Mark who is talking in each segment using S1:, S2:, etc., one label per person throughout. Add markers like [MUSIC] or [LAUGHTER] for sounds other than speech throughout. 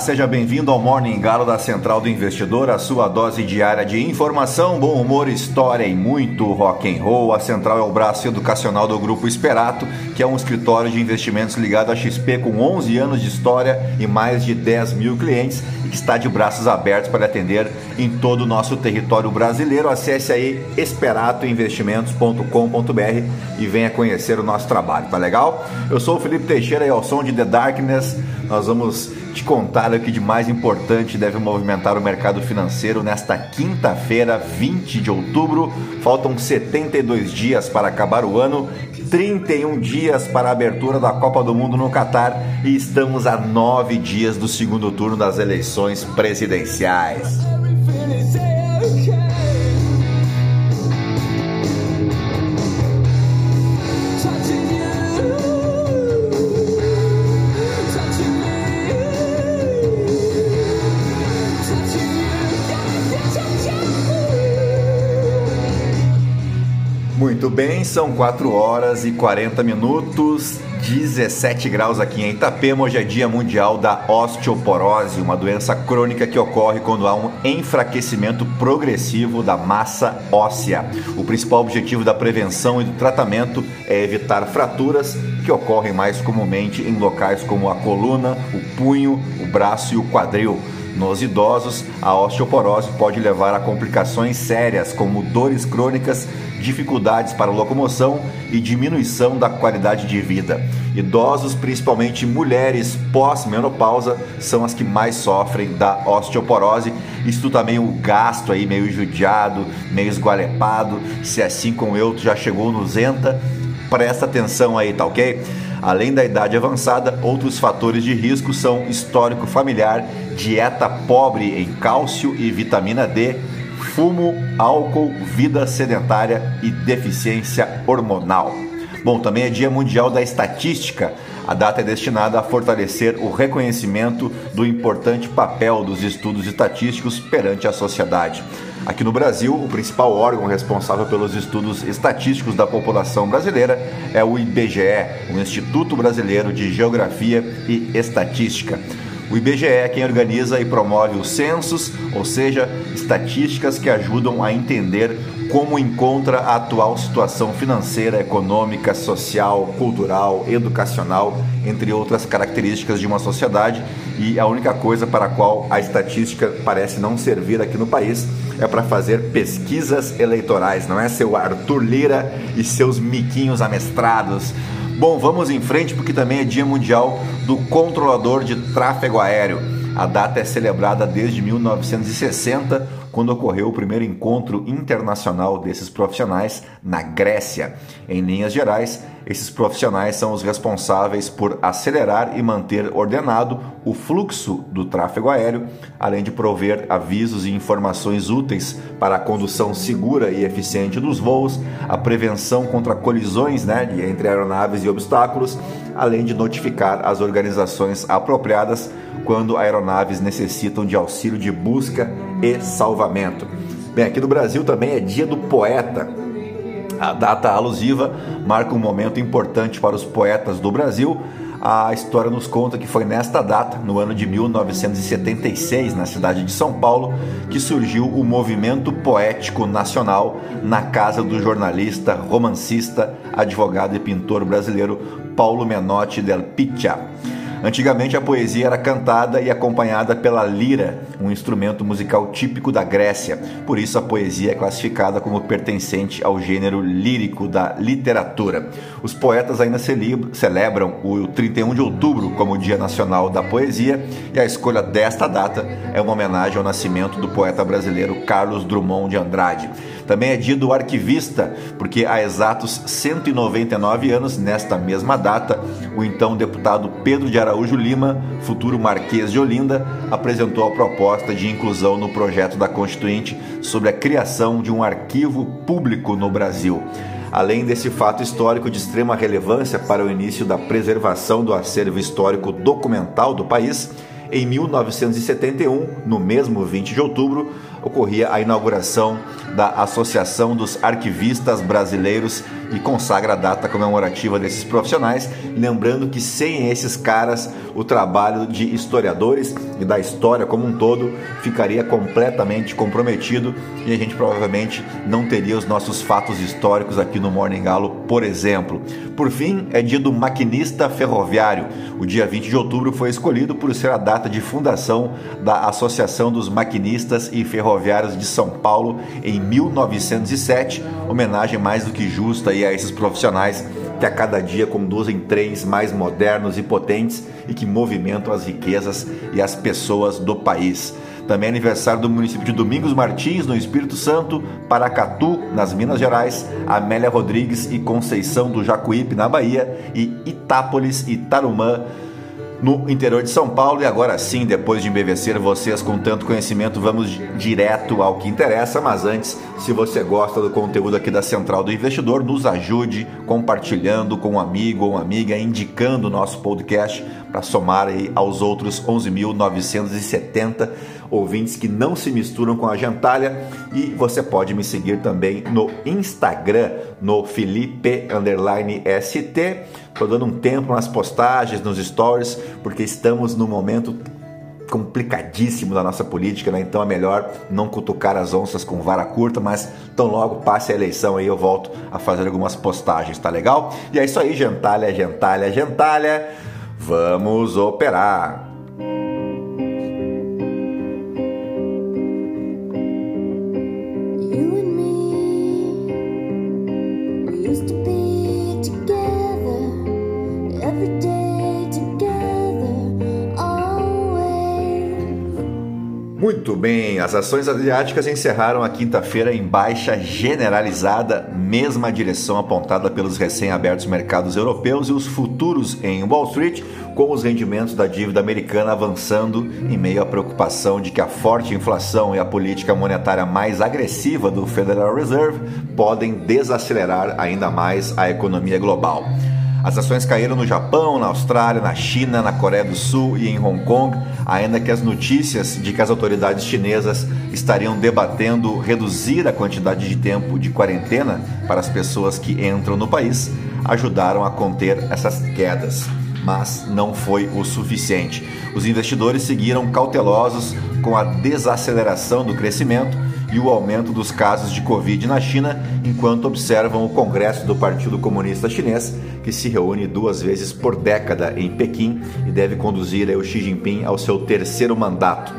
S1: Seja bem-vindo ao Morning Galo da Central do Investidor, a sua dose diária de informação, bom humor, história e muito rock and roll. A Central é o braço educacional do Grupo Esperato, que é um escritório de investimentos ligado à XP com 11 anos de história e mais de 10 mil clientes e que está de braços abertos para atender em todo o nosso território brasileiro. Acesse aí esperatoinvestimentos.com.br e venha conhecer o nosso trabalho, tá legal? Eu sou o Felipe Teixeira e ao som de The Dark Darkness, nós vamos te contar o que de mais importante deve movimentar o mercado financeiro nesta quinta-feira, 20 de outubro. Faltam 72 dias para acabar o ano, 31 dias para a abertura da Copa do Mundo no Catar e estamos a nove dias do segundo turno das eleições presidenciais. Muito bem, são 4 horas e 40 minutos, 17 graus aqui em Itapema. Hoje é Dia Mundial da Osteoporose, uma doença crônica que ocorre quando há um enfraquecimento progressivo da massa óssea. O principal objetivo da prevenção e do tratamento é evitar fraturas que ocorrem mais comumente em locais como a coluna, o punho, o braço e o quadril. Nos idosos, a osteoporose pode levar a complicações sérias, como dores crônicas, dificuldades para locomoção e diminuição da qualidade de vida. Idosos, principalmente mulheres pós-menopausa, são as que mais sofrem da osteoporose. Isso também o gasto aí meio judiado, meio esgualepado. Se assim como eu, tu já chegou no Zenta, presta atenção aí, tá ok? Além da idade avançada, outros fatores de risco são histórico familiar, dieta pobre em cálcio e vitamina D, fumo, álcool, vida sedentária e deficiência hormonal. Bom, também é Dia Mundial da Estatística. A data é destinada a fortalecer o reconhecimento do importante papel dos estudos estatísticos perante a sociedade. Aqui no Brasil, o principal órgão responsável pelos estudos estatísticos da população brasileira é o IBGE, o Instituto Brasileiro de Geografia e Estatística. O IBGE é quem organiza e promove os censos, ou seja, estatísticas que ajudam a entender como encontra a atual situação financeira, econômica, social, cultural, educacional, entre outras características de uma sociedade, e a única coisa para a qual a estatística parece não servir aqui no país é para fazer pesquisas eleitorais, não é seu Arthur Lira e seus miquinhos amestrados. Bom, vamos em frente porque também é Dia Mundial do Controlador de Tráfego Aéreo. A data é celebrada desde 1960 quando ocorreu o primeiro encontro internacional desses profissionais na Grécia. Em linhas gerais, esses profissionais são os responsáveis por acelerar e manter ordenado o fluxo do tráfego aéreo, além de prover avisos e informações úteis para a condução segura e eficiente dos voos, a prevenção contra colisões né, entre aeronaves e obstáculos, além de notificar as organizações apropriadas quando aeronaves necessitam de auxílio de busca e salvamento. Bem, aqui no Brasil também é Dia do Poeta. A data alusiva marca um momento importante para os poetas do Brasil. A história nos conta que foi nesta data, no ano de 1976, na cidade de São Paulo, que surgiu o movimento poético nacional na casa do jornalista, romancista, advogado e pintor brasileiro Paulo Menotti del Piccha. Antigamente a poesia era cantada e acompanhada pela lira, um instrumento musical típico da Grécia. Por isso a poesia é classificada como pertencente ao gênero lírico da literatura. Os poetas ainda celebram o 31 de outubro como o Dia Nacional da Poesia e a escolha desta data é uma homenagem ao nascimento do poeta brasileiro Carlos Drummond de Andrade. Também é dia do arquivista, porque há exatos 199 anos, nesta mesma data, o então deputado Pedro de Araújo Lima, futuro Marquês de Olinda, apresentou a proposta de inclusão no projeto da Constituinte sobre a criação de um arquivo público no Brasil. Além desse fato histórico de extrema relevância para o início da preservação do acervo histórico documental do país, em 1971, no mesmo 20 de outubro, ocorria a inauguração da Associação dos Arquivistas Brasileiros, e consagra a data comemorativa desses profissionais, lembrando que sem esses caras o trabalho de historiadores e da história como um todo ficaria completamente comprometido e a gente provavelmente não teria os nossos fatos históricos aqui no Morning Galo, por exemplo. Por fim, é dia do maquinista ferroviário. O dia 20 de outubro foi escolhido por ser a data de fundação da Associação dos Maquinistas e Ferroviários de São Paulo em 1907, homenagem mais do que justa a esses profissionais que a cada dia conduzem trens mais modernos e potentes e que movimentam as riquezas e as pessoas do país. Também é aniversário do município de Domingos Martins, no Espírito Santo, Paracatu, nas Minas Gerais, Amélia Rodrigues e Conceição do Jacuípe, na Bahia, e Itápolis e Tarumã, no interior de São Paulo. E agora sim, depois de embevecer vocês com tanto conhecimento, vamos direto ao que interessa. Mas antes, se você gosta do conteúdo aqui da Central do Investidor, nos ajude compartilhando com um amigo ou uma amiga, indicando o nosso podcast para somar aí aos outros 11.970 ouvintes que não se misturam com a gentalha. E você pode me seguir também no Instagram, no Felipe ST. Estou dando um tempo nas postagens, nos stories, porque estamos no momento complicadíssimo da nossa política, né? Então é melhor não cutucar as onças com vara curta, mas tão logo passe a eleição aí eu volto a fazer algumas postagens, tá legal? E é isso aí, gentalha, gentalha, gentalha. Vamos operar. As ações asiáticas encerraram a quinta-feira em baixa generalizada, mesma direção apontada pelos recém-abertos mercados europeus e os futuros em Wall Street, com os rendimentos da dívida americana avançando em meio à preocupação de que a forte inflação e a política monetária mais agressiva do Federal Reserve podem desacelerar ainda mais a economia global. As ações caíram no Japão, na Austrália, na China, na Coreia do Sul e em Hong Kong, ainda que as notícias de que as autoridades chinesas estariam debatendo reduzir a quantidade de tempo de quarentena para as pessoas que entram no país ajudaram a conter essas quedas. Mas não foi o suficiente. Os investidores seguiram cautelosos com a desaceleração do crescimento e o aumento dos casos de Covid na China, enquanto observam o Congresso do Partido Comunista Chinês, que se reúne duas vezes por década em Pequim e deve conduzir o Xi Jinping ao seu terceiro mandato.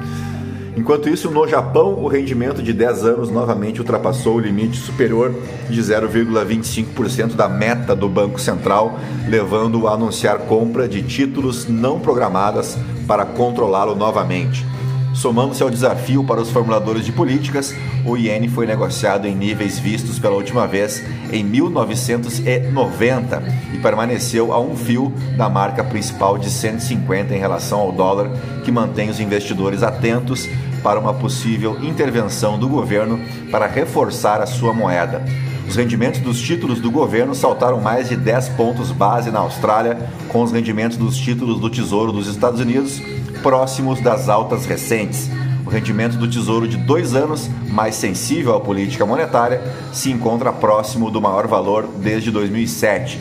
S1: Enquanto isso, no Japão, o rendimento de 10 anos novamente ultrapassou o limite superior de 0,25% da meta do Banco Central, levando-o a anunciar compra de títulos não programadas para controlá-lo novamente. Somando-se ao desafio para os formuladores de políticas, o iene foi negociado em níveis vistos pela última vez em 1990 e permaneceu a um fio da marca principal de 150 em relação ao dólar, que mantém os investidores atentos para uma possível intervenção do governo para reforçar a sua moeda. Os rendimentos dos títulos do governo saltaram mais de 10 pontos base na Austrália, com os rendimentos dos títulos do Tesouro dos Estados Unidos próximos das altas recentes. O rendimento do Tesouro de dois anos, mais sensível à política monetária, se encontra próximo do maior valor desde 2007.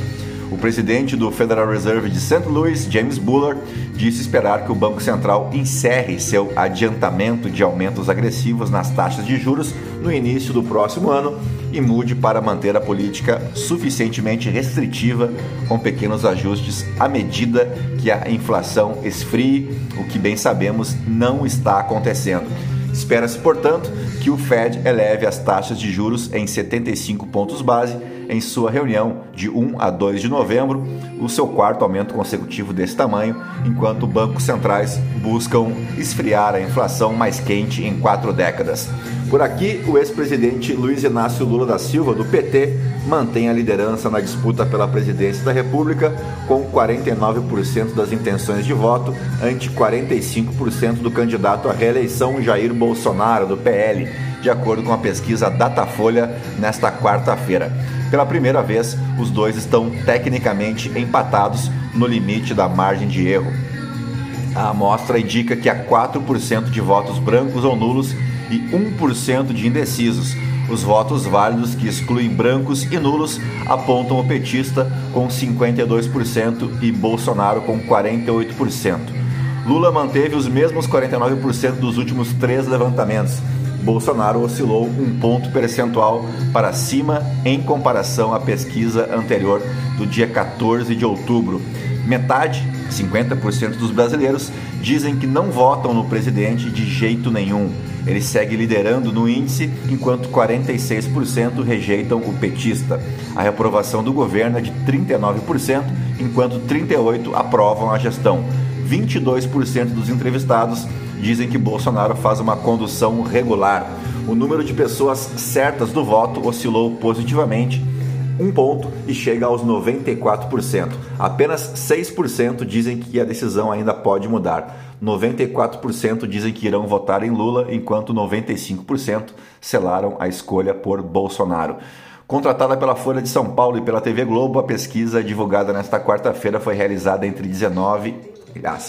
S1: O presidente do Federal Reserve de St. Louis, James Bullard, disse esperar que o Banco Central encerre seu adiantamento de aumentos agressivos nas taxas de juros no início do próximo ano e mude para manter a política suficientemente restritiva, com pequenos ajustes à medida que a inflação esfrie, o que bem sabemos não está acontecendo. Espera-se, portanto, que o Fed eleve as taxas de juros em 75 pontos base em sua reunião de 1 a 2 de novembro, o seu quarto aumento consecutivo desse tamanho, enquanto bancos centrais buscam esfriar a inflação mais quente em quatro décadas. Por aqui, o ex-presidente Luiz Inácio Lula da Silva, do PT, mantém a liderança na disputa pela presidência da República, com 49% das intenções de voto, ante 45% do candidato à reeleição Jair Bolsonaro, do PL, de acordo com a pesquisa Datafolha nesta quarta-feira. Pela primeira vez, os dois estão tecnicamente empatados no limite da margem de erro. A amostra indica que há 4% de votos brancos ou nulos e 1% de indecisos, Os votos válidos, que excluem brancos e nulos, apontam o petista com 52% e Bolsonaro com 48%. Lula manteve os mesmos 49% dos últimos três levantamentos. Bolsonaro oscilou um ponto percentual para cima em comparação à pesquisa anterior do dia 14 de outubro. Metade, 50% dos brasileiros, dizem que não votam no presidente de jeito nenhum. Ele segue liderando no índice, enquanto 46% rejeitam o petista. A reprovação do governo é de 39%, enquanto 38% aprovam a gestão. 22% dos entrevistados dizem que Bolsonaro faz uma condução regular. O número de pessoas certas do voto oscilou positivamente um ponto e chega aos 94%. Apenas 6% dizem que a decisão ainda pode mudar. 94% dizem que irão votar em Lula, enquanto 95% selaram a escolha por Bolsonaro. Contratada pela Folha de São Paulo e pela TV Globo, a pesquisa divulgada nesta quarta-feira foi realizada entre 19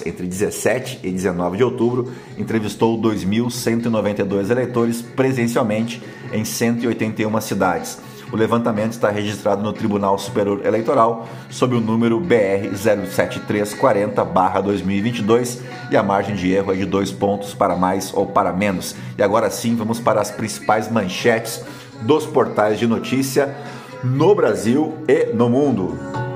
S1: entre 17 e 19 de outubro, entrevistou 2.192 eleitores presencialmente em 181 cidades. O levantamento está registrado no Tribunal Superior Eleitoral sob o número BR 07340-2022 e a margem de erro é de dois pontos para mais ou para menos. E agora sim, vamos para as principais manchetes dos portais de notícia no Brasil e no mundo.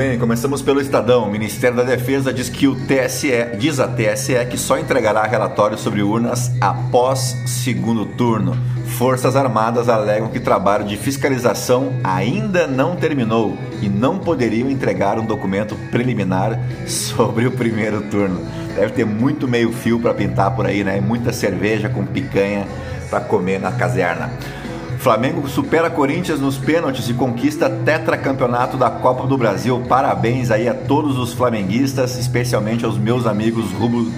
S1: Bem, começamos pelo Estadão. O Ministério da Defesa diz que o TSE, diz a TSE que só entregará relatório sobre urnas após segundo turno. Forças Armadas alegam que trabalho de fiscalização ainda não terminou e não poderiam entregar um documento preliminar [LAUGHS] sobre o primeiro turno. Deve ter muito meio fio para pintar por aí, né? Muita cerveja com picanha para comer na caserna. Flamengo supera Corinthians nos pênaltis e conquista tetracampeonato da Copa do Brasil. Parabéns aí a todos os flamenguistas, especialmente aos meus amigos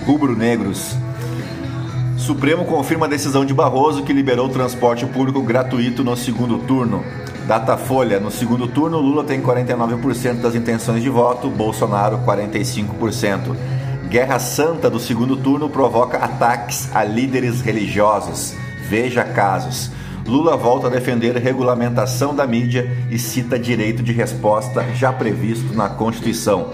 S1: rubro-negros. Supremo confirma a decisão de Barroso que liberou o transporte público gratuito no segundo turno. Datafolha: no segundo turno, Lula tem 49% das intenções de voto, Bolsonaro 45%. Guerra Santa do segundo turno provoca ataques a líderes religiosos. Veja casos. Lula volta a defender regulamentação da mídia e cita direito de resposta já previsto na Constituição.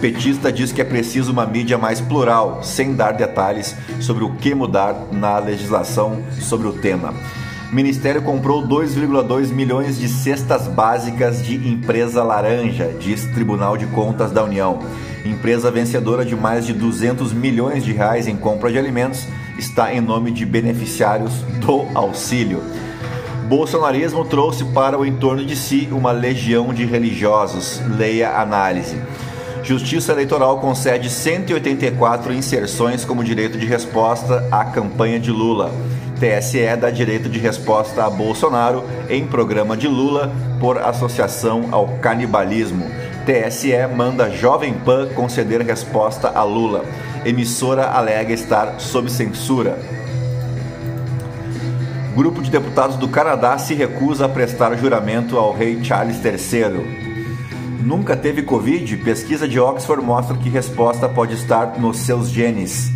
S1: Petista diz que é preciso uma mídia mais plural, sem dar detalhes sobre o que mudar na legislação sobre o tema. Ministério comprou 2,2 milhões de cestas básicas de empresa laranja, diz Tribunal de Contas da União. Empresa vencedora de mais de 200 milhões de reais em compra de alimentos está em nome de beneficiários do auxílio. Bolsonarismo trouxe para o entorno de si uma legião de religiosos. Leia análise. Justiça Eleitoral concede 184 inserções como direito de resposta à campanha de Lula. TSE dá direito de resposta a Bolsonaro em programa de Lula por associação ao canibalismo. TSE manda Jovem Pan conceder resposta a Lula. Emissora alega estar sob censura. Grupo de deputados do Canadá se recusa a prestar juramento ao rei Charles III. Nunca teve Covid? Pesquisa de Oxford mostra que resposta pode estar nos seus genes.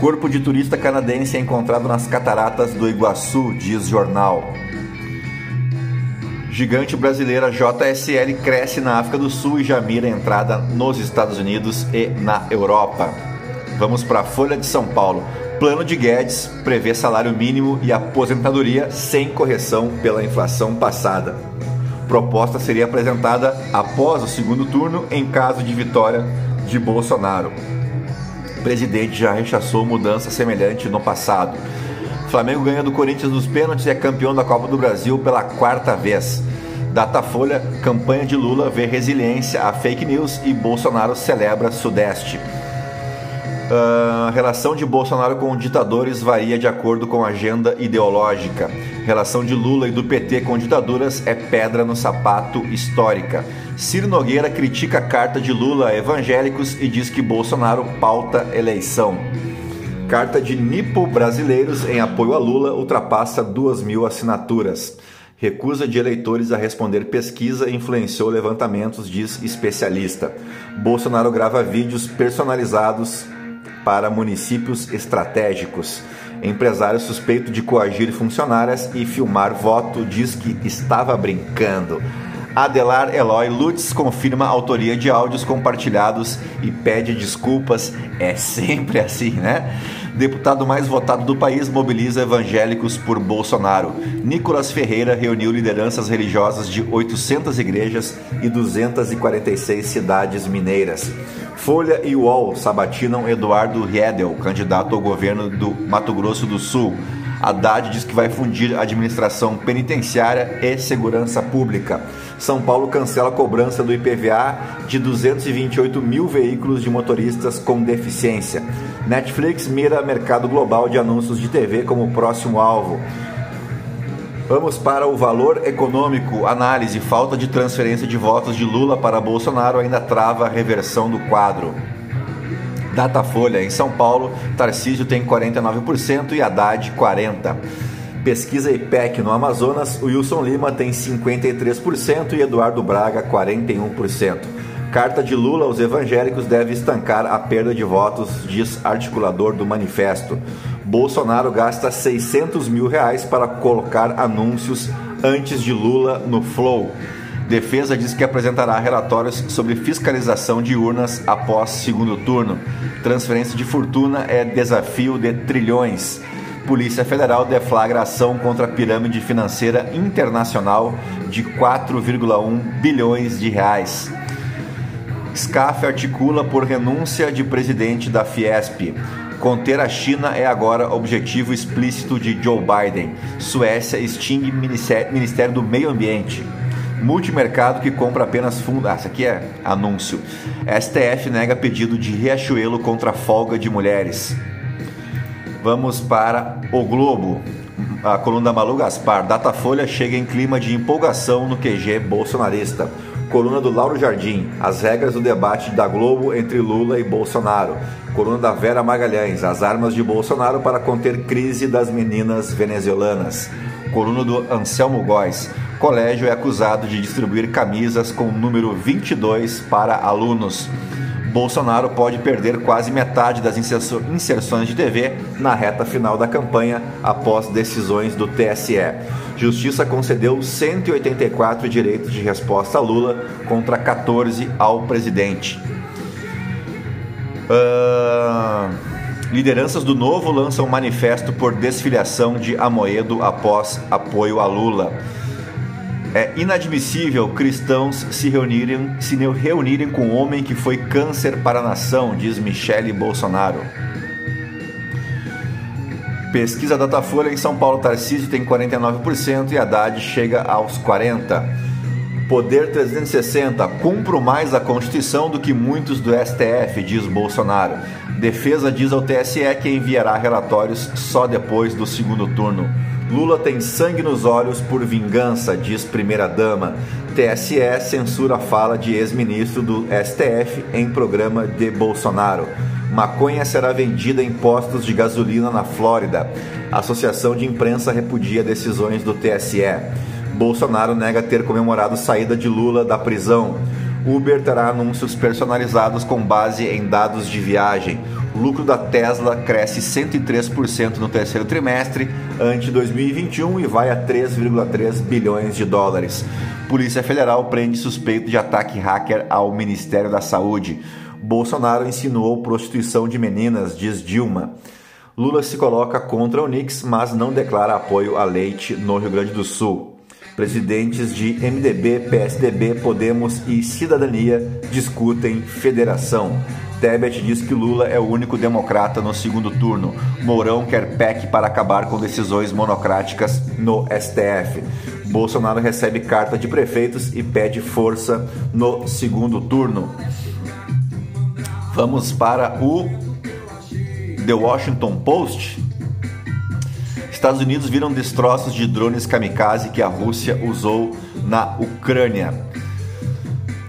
S1: Corpo de turista canadense é encontrado nas cataratas do Iguaçu, diz jornal. Gigante brasileira JSL cresce na África do Sul e já mira entrada nos Estados Unidos e na Europa. Vamos para a Folha de São Paulo. Plano de Guedes prevê salário mínimo e aposentadoria sem correção pela inflação passada. Proposta seria apresentada após o segundo turno em caso de vitória de Bolsonaro. O presidente já rechaçou mudança semelhante no passado. Flamengo ganha do Corinthians nos pênaltis e é campeão da Copa do Brasil pela quarta vez. Datafolha, campanha de Lula vê resiliência a fake news e Bolsonaro celebra Sudeste. Uh, relação de Bolsonaro com ditadores varia de acordo com a agenda ideológica. Relação de Lula e do PT com ditaduras é pedra no sapato histórica. Ciro Nogueira critica a carta de Lula a evangélicos e diz que Bolsonaro pauta eleição. Carta de Nipo Brasileiros em apoio a Lula ultrapassa 2 mil assinaturas. Recusa de eleitores a responder pesquisa influenciou levantamentos, diz especialista. Bolsonaro grava vídeos personalizados para municípios estratégicos. Empresário suspeito de coagir funcionárias e filmar voto diz que estava brincando. Adelar Eloy Lutz confirma autoria de áudios compartilhados e pede desculpas. É sempre assim, né? Deputado mais votado do país mobiliza evangélicos por Bolsonaro. Nicolas Ferreira reuniu lideranças religiosas de 800 igrejas e 246 cidades mineiras. Folha e UOL sabatinam Eduardo Riedel, candidato ao governo do Mato Grosso do Sul. Haddad diz que vai fundir administração penitenciária e segurança pública. São Paulo cancela a cobrança do IPVA de 228 mil veículos de motoristas com deficiência. Netflix mira mercado global de anúncios de TV como próximo alvo. Vamos para o valor econômico. Análise: falta de transferência de votos de Lula para Bolsonaro ainda trava a reversão do quadro. Datafolha: em São Paulo, Tarcísio tem 49% e Haddad 40%. Pesquisa IPEC no Amazonas, Wilson Lima tem 53% e Eduardo Braga 41%. Carta de Lula aos evangélicos deve estancar a perda de votos, diz articulador do manifesto. Bolsonaro gasta 600 mil reais para colocar anúncios antes de Lula no Flow. Defesa diz que apresentará relatórios sobre fiscalização de urnas após segundo turno. Transferência de fortuna é desafio de trilhões. Polícia Federal deflagra ação contra a pirâmide financeira internacional de 4,1 bilhões de reais. SCAF articula por renúncia de presidente da Fiesp. Conter a China é agora objetivo explícito de Joe Biden. Suécia extingue Ministério do Meio Ambiente. Multimercado que compra apenas fundos. Ah, isso aqui é anúncio. STF nega pedido de Riachuelo contra folga de mulheres. Vamos para o Globo. A coluna Malu Gaspar. Datafolha chega em clima de empolgação no QG bolsonarista. Coluna do Lauro Jardim, as regras do debate da Globo entre Lula e Bolsonaro. Coluna da Vera Magalhães, as armas de Bolsonaro para conter crise das meninas venezuelanas. Coluna do Anselmo Góes, colégio é acusado de distribuir camisas com o número 22 para alunos. Bolsonaro pode perder quase metade das inserções de TV na reta final da campanha após decisões do TSE. Justiça concedeu 184 direitos de resposta a Lula contra 14 ao presidente. Uh, lideranças do Novo lançam manifesto por desfiliação de Amoedo após apoio a Lula. É inadmissível cristãos se reunirem, se reunirem com um homem que foi câncer para a nação, diz Michele Bolsonaro. Pesquisa Datafolha em São Paulo, Tarcísio tem 49% e Haddad chega aos 40%. Poder 360, cumpro mais a Constituição do que muitos do STF, diz Bolsonaro. Defesa diz ao TSE que enviará relatórios só depois do segundo turno. Lula tem sangue nos olhos por vingança, diz primeira-dama. TSE censura a fala de ex-ministro do STF em programa de Bolsonaro. Maconha será vendida em postos de gasolina na Flórida. Associação de Imprensa repudia decisões do TSE. Bolsonaro nega ter comemorado saída de Lula da prisão. Uber terá anúncios personalizados com base em dados de viagem. O lucro da Tesla cresce 103% no terceiro trimestre ante 2021 e vai a 3,3 bilhões de dólares. Polícia Federal prende suspeito de ataque hacker ao Ministério da Saúde. Bolsonaro insinuou prostituição de meninas, diz Dilma. Lula se coloca contra o Nix, mas não declara apoio a leite no Rio Grande do Sul. Presidentes de MDB, PSDB, Podemos e Cidadania discutem federação. Tebet diz que Lula é o único democrata no segundo turno. Mourão quer PEC para acabar com decisões monocráticas no STF. Bolsonaro recebe carta de prefeitos e pede força no segundo turno. Vamos para o The Washington Post, Estados Unidos viram destroços de drones kamikaze que a Rússia usou na Ucrânia.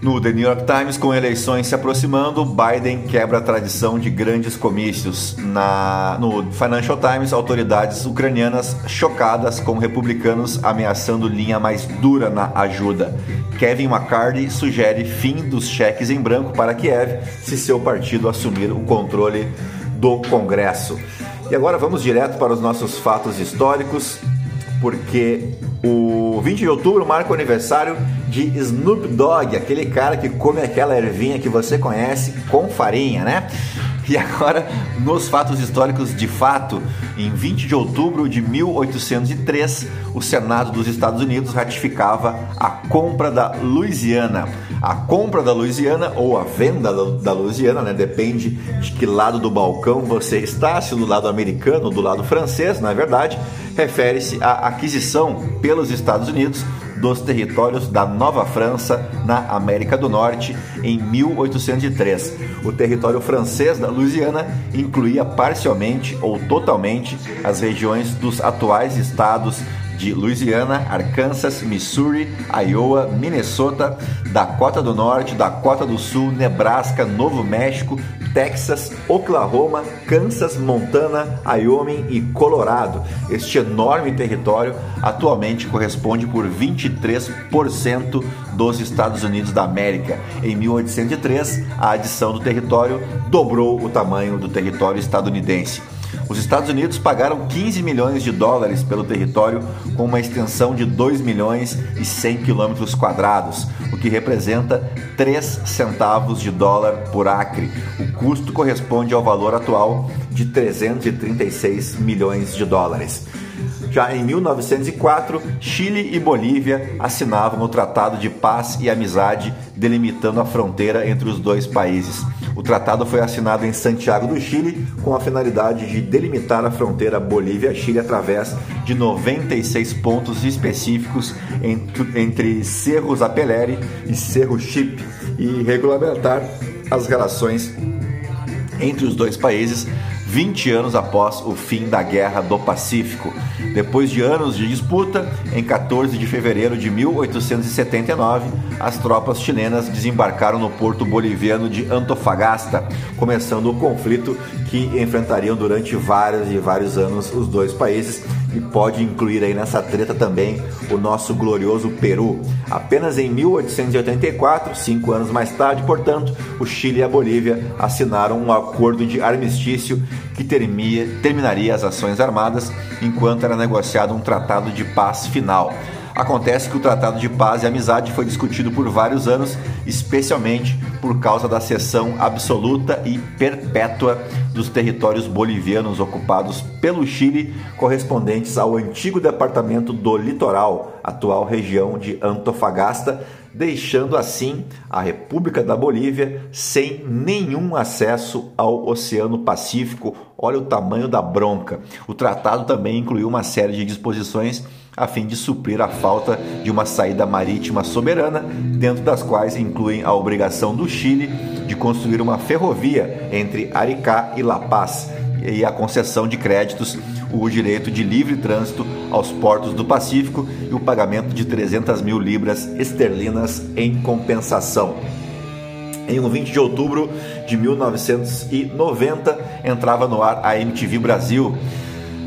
S1: No The New York Times, com eleições se aproximando, Biden quebra a tradição de grandes comícios. Na, no Financial Times, autoridades ucranianas chocadas com republicanos ameaçando linha mais dura na ajuda. Kevin McCarthy sugere fim dos cheques em branco para Kiev se seu partido assumir o controle do Congresso. E agora vamos direto para os nossos fatos históricos, porque o 20 de outubro marca o aniversário de Snoop Dogg, aquele cara que come aquela ervinha que você conhece com farinha, né? [LAUGHS] E agora, nos fatos históricos de fato, em 20 de outubro de 1803, o Senado dos Estados Unidos ratificava a compra da Louisiana. A compra da Louisiana ou a venda da Louisiana, né, depende de que lado do balcão você está, se do lado americano ou do lado francês, na é verdade, refere-se à aquisição pelos Estados Unidos dos territórios da Nova França na América do Norte em 1803. O território francês da Louisiana incluía parcialmente ou totalmente as regiões dos atuais estados de Louisiana, Arkansas, Missouri, Iowa, Minnesota, Dakota do Norte, Dakota do Sul, Nebraska, Novo México, Texas, Oklahoma, Kansas, Montana, Wyoming e Colorado. Este enorme território atualmente corresponde por 23% dos Estados Unidos da América. Em 1803, a adição do território dobrou o tamanho do território estadunidense. Os Estados Unidos pagaram 15 milhões de dólares pelo território com uma extensão de 2 milhões e 100 quilômetros quadrados, o que representa 3 centavos de dólar por acre. O custo corresponde ao valor atual de 336 milhões de dólares. Já em 1904, Chile e Bolívia assinavam o Tratado de Paz e Amizade, delimitando a fronteira entre os dois países. O tratado foi assinado em Santiago do Chile com a finalidade de delimitar a fronteira Bolívia-Chile através de 96 pontos específicos entre Cerro Zapeleri e Cerro Chip e regulamentar as relações entre os dois países 20 anos após o fim da Guerra do Pacífico. Depois de anos de disputa, em 14 de fevereiro de 1879, as tropas chilenas desembarcaram no porto boliviano de Antofagasta, começando o conflito que enfrentariam durante vários e vários anos os dois países e pode incluir aí nessa treta também o nosso glorioso Peru. Apenas em 1884, cinco anos mais tarde, portanto, o Chile e a Bolívia assinaram um acordo de armistício que termia, terminaria as ações armadas enquanto era negociado um tratado de paz final. Acontece que o Tratado de Paz e Amizade foi discutido por vários anos, especialmente por causa da cessão absoluta e perpétua dos territórios bolivianos ocupados pelo Chile, correspondentes ao antigo departamento do Litoral, atual região de Antofagasta, deixando assim a República da Bolívia sem nenhum acesso ao Oceano Pacífico. Olha o tamanho da bronca. O tratado também incluiu uma série de disposições a fim de suprir a falta de uma saída marítima soberana, dentro das quais incluem a obrigação do Chile de construir uma ferrovia entre Aricá e La Paz e a concessão de créditos, o direito de livre trânsito aos portos do Pacífico e o pagamento de 300 mil libras esterlinas em compensação. Em um 20 de outubro de 1990 entrava no ar a MTV Brasil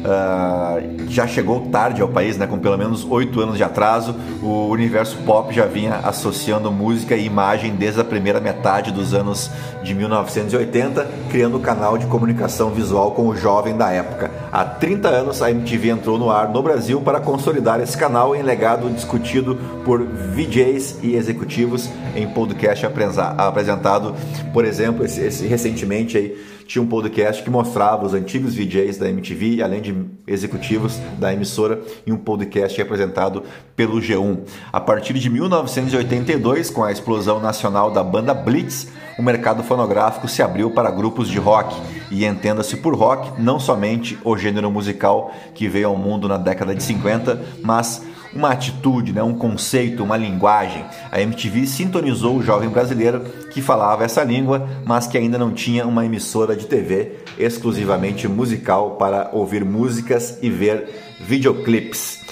S1: uh, já chegou tarde ao país, né, com pelo menos oito anos de atraso. O universo pop já vinha associando música e imagem desde a primeira metade dos anos de 1980, criando o um canal de comunicação visual com o jovem da época. Há 30 anos, a MTV entrou no ar no Brasil para consolidar esse canal em legado discutido por VJs e executivos em podcast apresentado, por exemplo, esse, esse recentemente aí tinha um podcast que mostrava os antigos VJs da MTV, além de executivos da emissora, e um podcast apresentado pelo G1. A partir de 1982, com a explosão nacional da banda Blitz, o mercado fonográfico se abriu para grupos de rock, e entenda-se por rock não somente o gênero musical que veio ao mundo na década de 50, mas uma atitude, né, um conceito, uma linguagem. A MTV sintonizou o jovem brasileiro que falava essa língua, mas que ainda não tinha uma emissora de TV exclusivamente musical para ouvir músicas e ver videoclipes.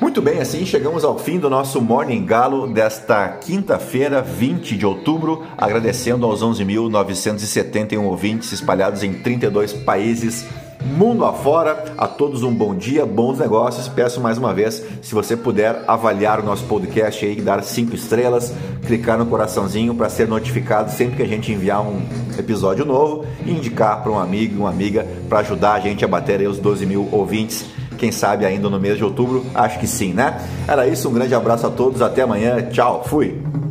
S1: Muito bem, assim chegamos ao fim do nosso Morning Galo desta quinta-feira, 20 de outubro, agradecendo aos 11.971 ouvintes espalhados em 32 países mundo afora. A todos um bom dia, bons negócios. Peço mais uma vez, se você puder avaliar o nosso podcast aí, dar cinco estrelas, clicar no coraçãozinho para ser notificado sempre que a gente enviar um episódio novo e indicar para um amigo, uma amiga, para ajudar a gente a bater aí os 12 mil ouvintes quem sabe ainda no mês de outubro? Acho que sim, né? Era isso, um grande abraço a todos, até amanhã, tchau, fui!